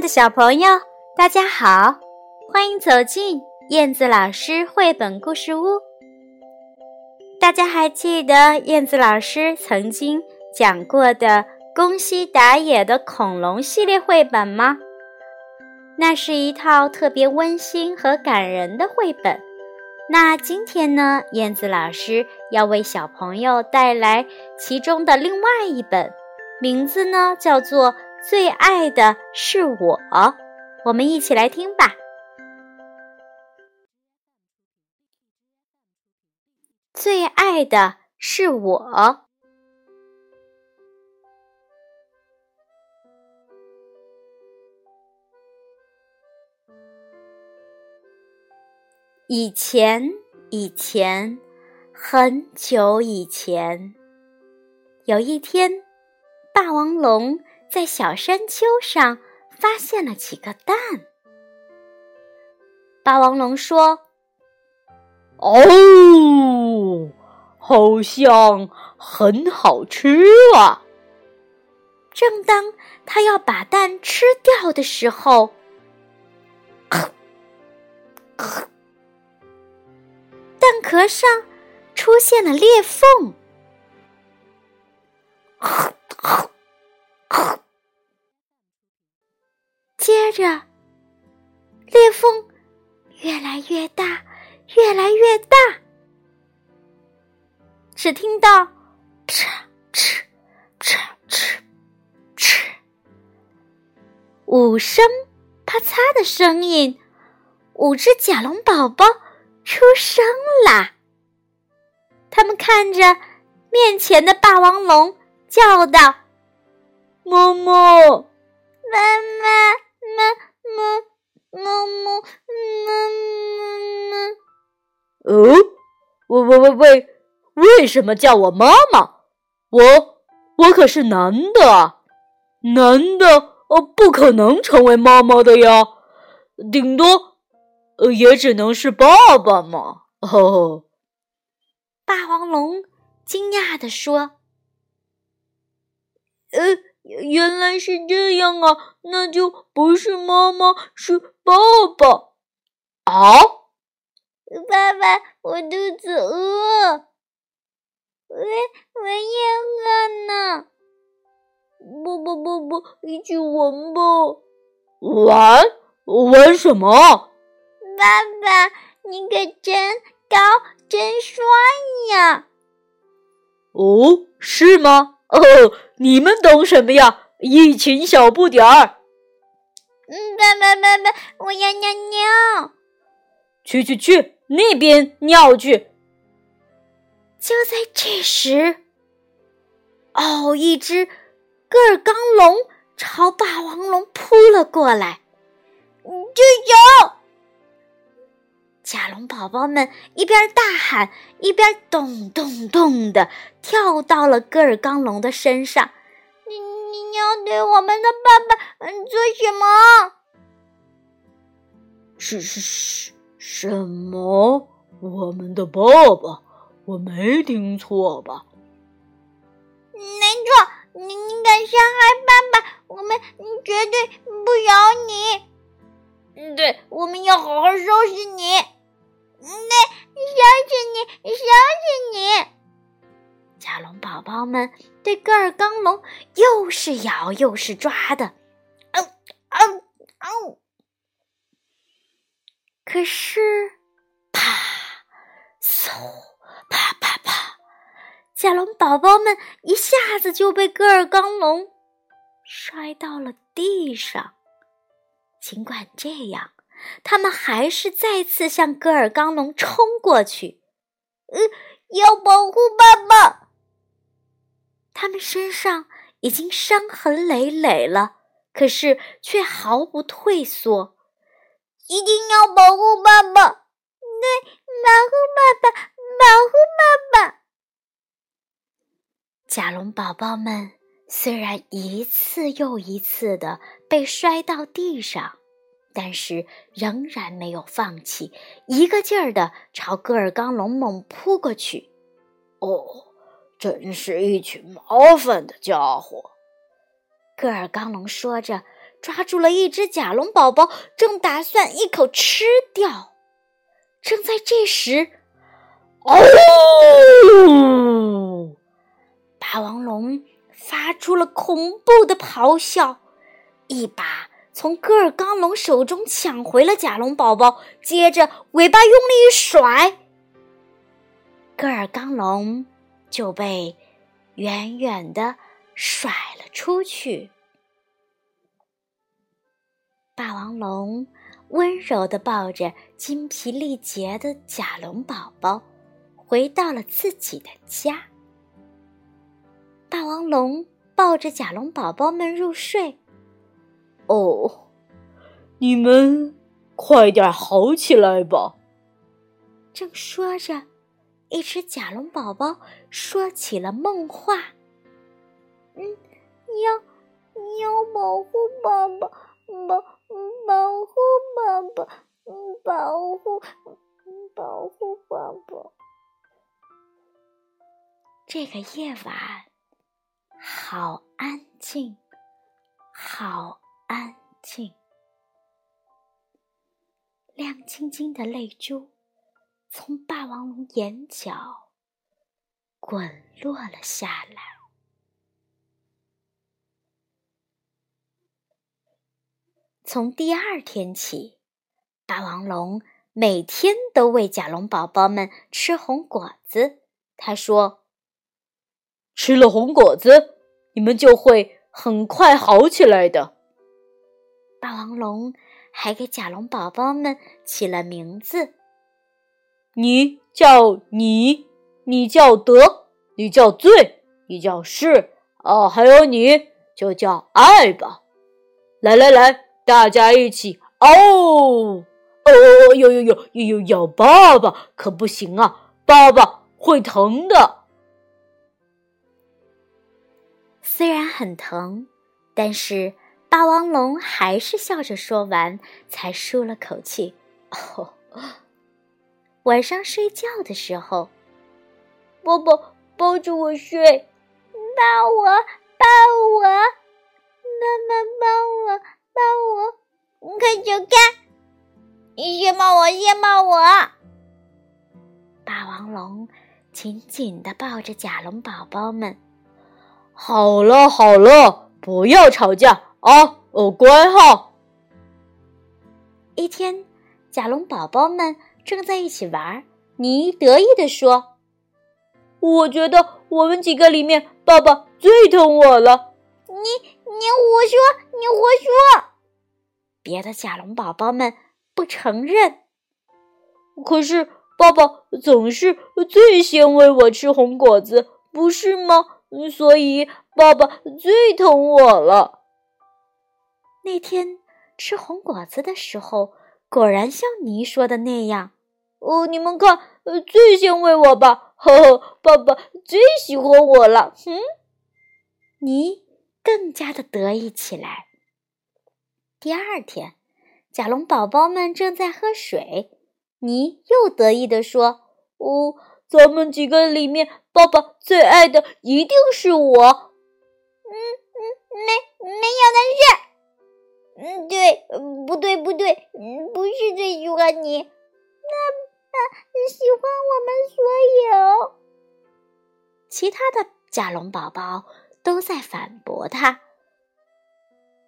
的小朋友，大家好，欢迎走进燕子老师绘本故事屋。大家还记得燕子老师曾经讲过的宫西达也的恐龙系列绘本吗？那是一套特别温馨和感人的绘本。那今天呢，燕子老师要为小朋友带来其中的另外一本，名字呢叫做。最爱的是我，我们一起来听吧。最爱的是我。以前，以前，很久以前，有一天，霸王龙。在小山丘上发现了几个蛋。霸王龙说：“哦，好像很好吃啊！”正当他要把蛋吃掉的时候，蛋壳上出现了裂缝。接着，裂缝越来越大，越来越大。只听到“哧哧哧哧哧”五声啪嚓的声音，五只甲龙宝宝出生啦！他们看着面前的霸王龙，叫道：“妈妈，妈妈！”妈妈妈妈妈妈哦，喂喂喂喂，为什么叫我妈妈？我我可是男的啊，男的哦，不可能成为妈妈的呀，顶多呃也只能是爸爸嘛。哦，霸王龙惊讶地说：“呃。”原来是这样啊，那就不是妈妈，是爸爸啊！爸爸，我肚子饿，我我也饿呢。不不不不，一起玩吧！玩玩什么？爸爸，你可真高，真帅呀！哦，是吗？哦，你们懂什么呀？一群小不点儿。嗯，爸爸，爸爸，我要尿尿。去去去，那边尿去。就在这时，哦，一只个儿刚龙朝霸王龙扑了过来，住手！宝宝们一边大喊，一边咚咚咚的跳到了戈尔刚龙的身上。你你要对我们的爸爸嗯做什么？是是是什么？我们的爸爸？我没听错吧？没错，你你敢伤害爸爸，我们绝对不饶你。嗯，对，我们要好好收拾你。那相信你，相信你。甲龙宝宝们对戈尔刚龙又是咬又是抓的，嗷嗷嗷！可是，啪，嗖，啪啪啪，甲龙宝宝们一下子就被戈尔刚龙摔到了地上。尽管这样。他们还是再次向戈尔刚龙冲过去，呃，要保护爸爸。他们身上已经伤痕累累了，可是却毫不退缩，一定要保护爸爸，对，保护爸爸，保护爸爸。甲龙宝宝们虽然一次又一次的被摔到地上。但是仍然没有放弃，一个劲儿的朝戈尔刚龙猛扑过去。哦，真是一群麻烦的家伙！戈尔刚龙说着，抓住了一只甲龙宝宝，正打算一口吃掉。正在这时，哦！霸王龙发出了恐怖的咆哮，一把从戈尔刚龙手中抢回了甲龙宝宝，接着尾巴用力一甩，戈尔刚龙就被远远的甩了出去。霸王龙温柔的抱着精疲力竭的甲龙宝宝，回到了自己的家。霸王龙抱着甲龙宝宝们入睡。哦，你们快点好起来吧！正说着，一只甲龙宝宝说起了梦话：“嗯，要要保护爸爸，保保护爸爸，保护保护爸爸。”这个夜晚好安静，好安静，亮晶晶的泪珠从霸王龙眼角滚落了下来。从第二天起，霸王龙每天都喂甲龙宝宝们吃红果子。他说：“吃了红果子，你们就会很快好起来的。”霸王龙还给甲龙宝宝们起了名字：“你叫你，你叫德，你叫醉，你叫是，哦，还有你就叫爱吧。来来来。”大家一起哦哦哦！有有有有有咬爸爸可不行啊，爸爸会疼的。虽然很疼，但是霸王龙还是笑着说完，才舒了口气。哦，晚上睡觉的时候，波波抱着我睡，抱我抱我，妈妈抱我。抱我，看就看，你先抱我，先抱我。霸王龙紧紧的抱着甲龙宝宝们。好了好了，不要吵架啊！哦，乖哈。一天，甲龙宝宝们正在一起玩，尼得意地说：“我觉得我们几个里面，爸爸最疼我了。”你。你胡说！你胡说！别的甲龙宝宝们不承认。可是爸爸总是最先喂我吃红果子，不是吗？所以爸爸最疼我了。那天吃红果子的时候，果然像你说的那样。哦，你们看，最先喂我吧！呵呵，爸爸最喜欢我了。哼，你。更加的得意起来。第二天，甲龙宝宝们正在喝水，你又得意的说：“哦，咱们几个里面，爸爸最爱的一定是我。”“嗯嗯，没没有的事。”“嗯，对，不对不对，不是最喜欢你，那那喜欢我们所有其他的甲龙宝宝。”都在反驳他。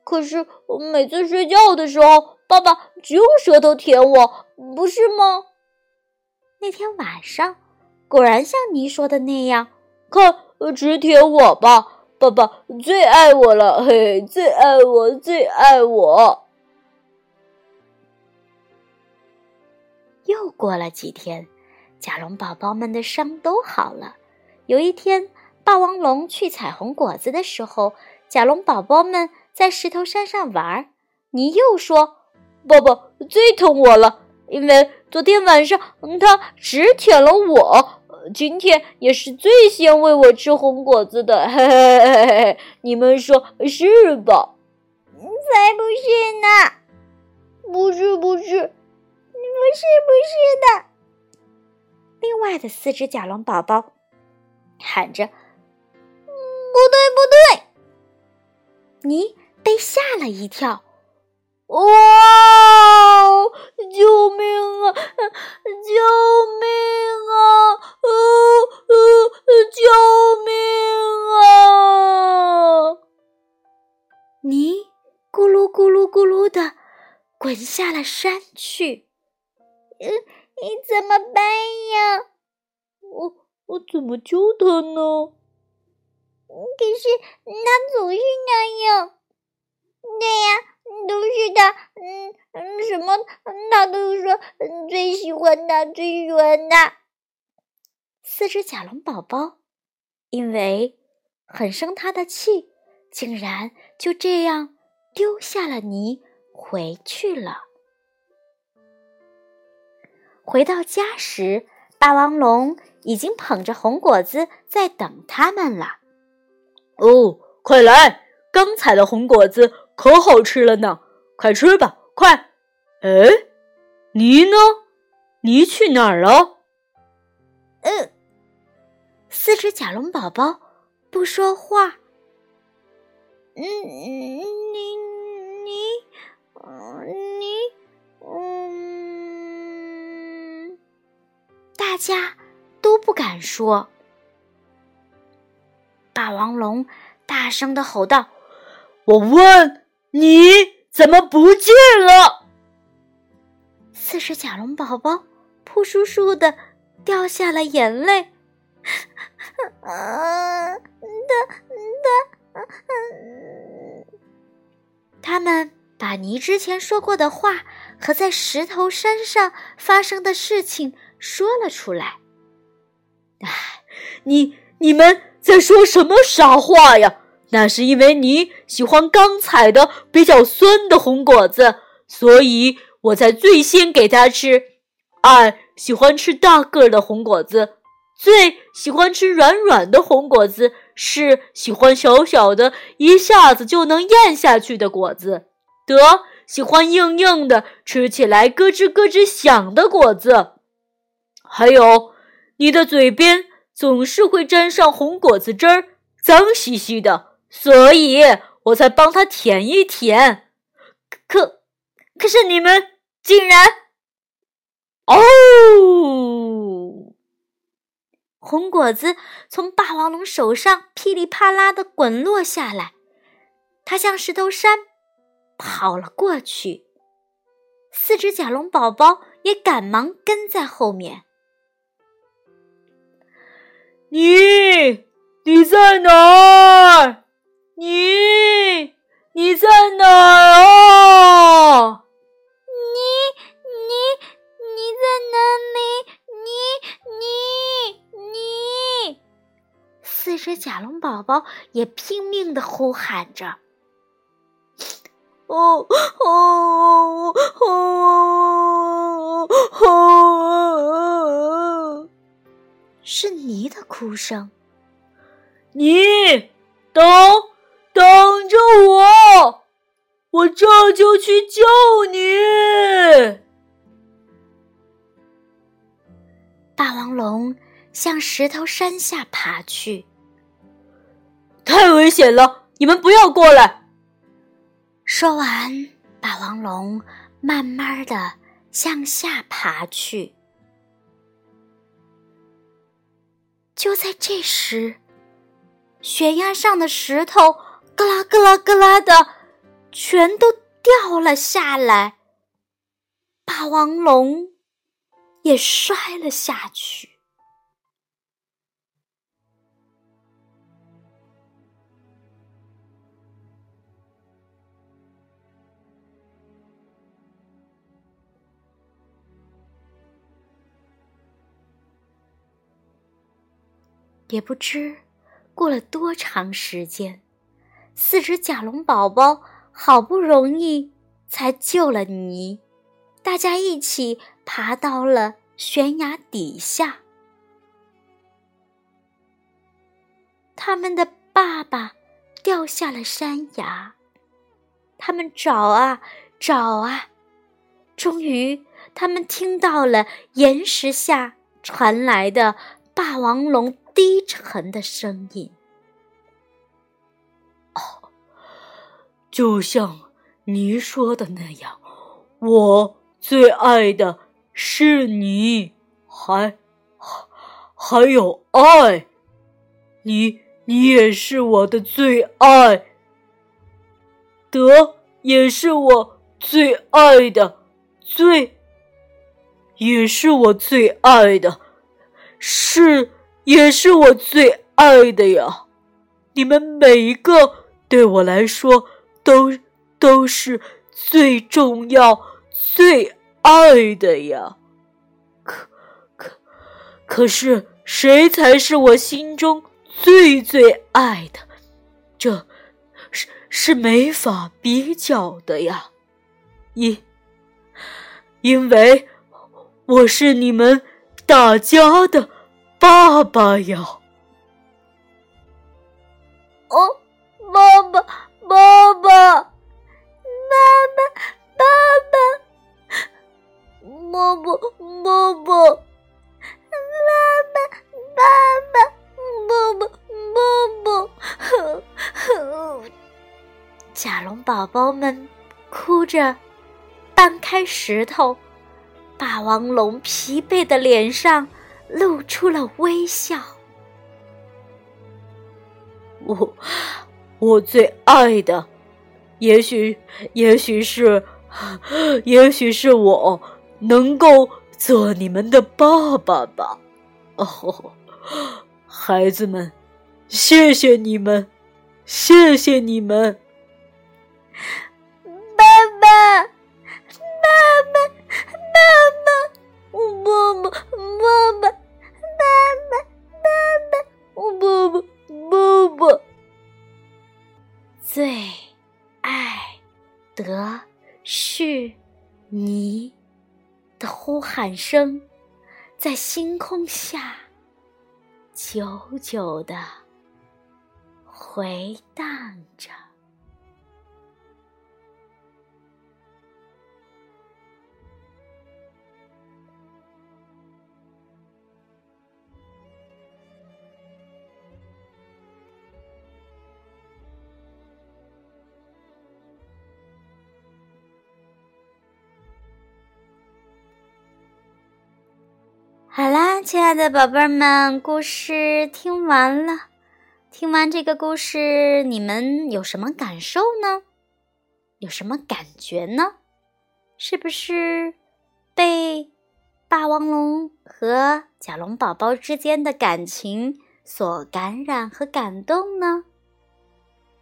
可是我每次睡觉的时候，爸爸只用舌头舔我，不是吗？那天晚上，果然像你说的那样，看，只舔我吧，爸爸最爱我了，嘿，最爱我，最爱我。又过了几天，甲龙宝宝们的伤都好了。有一天。霸王龙去采红果子的时候，甲龙宝宝们在石头山上玩。你又说：“爸爸最疼我了，因为昨天晚上他只舔了我，今天也是最先喂我吃红果子的。”嘿嘿嘿嘿嘿，你们说是吧？才不是呢！不是不是，不是不是的。另外的四只甲龙宝宝喊着。不对，不对！你被吓了一跳。哇！救命啊！救命啊！呃呃，救命啊！泥咕噜咕噜咕噜的滚下了山去。嗯，你怎么办呀？我我怎么救他呢？可是他总是那样。对呀。都是他，嗯嗯，什么他都说最喜欢他，最喜欢他。四只甲龙宝宝因为很生他的气，竟然就这样丢下了泥回去了。回到家时，霸王龙已经捧着红果子在等他们了。哦，快来！刚采的红果子。可好吃了呢，快吃吧，快！哎，你呢？你去哪儿了？嗯，四只甲龙宝宝不说话。嗯，你你你，嗯，大家都不敢说。霸王龙大声的吼道：“我问。”你怎么不见了？四只甲龙宝宝扑簌簌的掉下了眼泪。啊，他他，他们把你之前说过的话和在石头山上发生的事情说了出来。哎，你你们在说什么傻话呀？那是因为你喜欢刚采的比较酸的红果子，所以我才最先给它吃。爱喜欢吃大个的红果子，最喜欢吃软软的红果子，是喜欢小小的、一下子就能咽下去的果子。得喜欢硬硬的、吃起来咯吱咯吱响的果子。还有，你的嘴边总是会沾上红果子汁儿，脏兮兮的。所以我才帮他舔一舔，可可是你们竟然……哦！红果子从霸王龙手上噼里啪啦的滚落下来，他向石头山跑了过去。四只甲龙宝宝也赶忙跟在后面。你你在哪儿？你你在哪儿啊？你你你在哪里？你你你！四只甲龙宝宝也拼命的呼喊着：“哦哦哦哦！”是你的哭声，你等。等着我，我这就去救你。霸王龙向石头山下爬去，太危险了！你们不要过来。说完，霸王龙慢慢的向下爬去。就在这时，悬崖上的石头。咯啦咯啦咯啦的，全都掉了下来。霸王龙也摔了下去。也不知过了多长时间。四只甲龙宝宝好不容易才救了你，大家一起爬到了悬崖底下。他们的爸爸掉下了山崖，他们找啊找啊，终于他们听到了岩石下传来的霸王龙低沉的声音。就像你说的那样，我最爱的是你，还还有爱，你你也是我的最爱，德也是我最爱的，最也是我最爱的，是也是我最爱的呀。你们每一个对我来说都都是最重要、最爱的呀。可可可是，谁才是我心中最最爱的？这是是没法比较的呀。因因为我是你们大家的爸爸呀。哦，爸爸、妈妈、爸爸、摸摸、摸摸、妈妈、爸爸、摸摸、摸摸。甲龙宝宝们哭着搬开石头，霸王龙疲惫的脸上露出了微笑。我最爱的，也许，也许是，也许是我能够做你们的爸爸吧。哦，孩子们，谢谢你们，谢谢你们，最爱的是你的呼喊声，在星空下久久的回荡着。好啦，亲爱的宝贝儿们，故事听完了。听完这个故事，你们有什么感受呢？有什么感觉呢？是不是被霸王龙和甲龙宝宝之间的感情所感染和感动呢？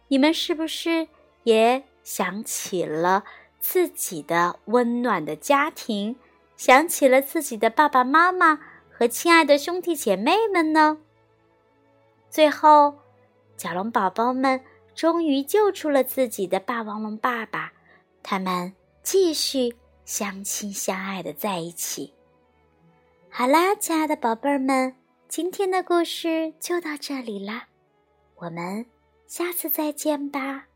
你们是不是也想起了自己的温暖的家庭？想起了自己的爸爸妈妈和亲爱的兄弟姐妹们呢。最后，甲龙宝宝们终于救出了自己的霸王龙爸爸，他们继续相亲相爱的在一起。好啦，亲爱的宝贝儿们，今天的故事就到这里啦，我们下次再见吧。